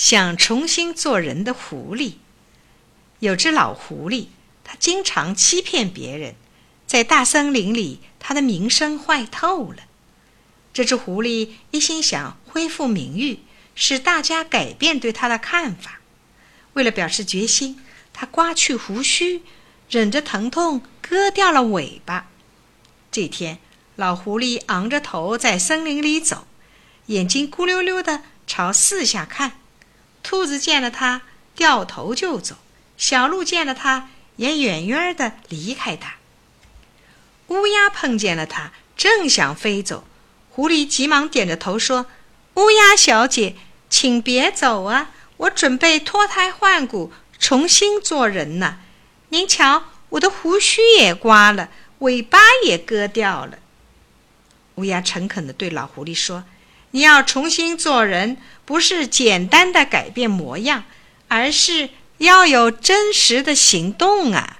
想重新做人的狐狸。有只老狐狸，它经常欺骗别人，在大森林里，它的名声坏透了。这只狐狸一心想恢复名誉，使大家改变对它的看法。为了表示决心，它刮去胡须，忍着疼痛割掉了尾巴。这天，老狐狸昂着头在森林里走，眼睛咕溜溜的朝四下看。兔子见了它，掉头就走；小鹿见了它，也远远的离开它。乌鸦碰见了它，正想飞走，狐狸急忙点着头说：“乌鸦小姐，请别走啊！我准备脱胎换骨，重新做人呢。您瞧，我的胡须也刮了。”尾巴也割掉了。乌鸦诚恳地对老狐狸说：“你要重新做人，不是简单的改变模样，而是要有真实的行动啊！”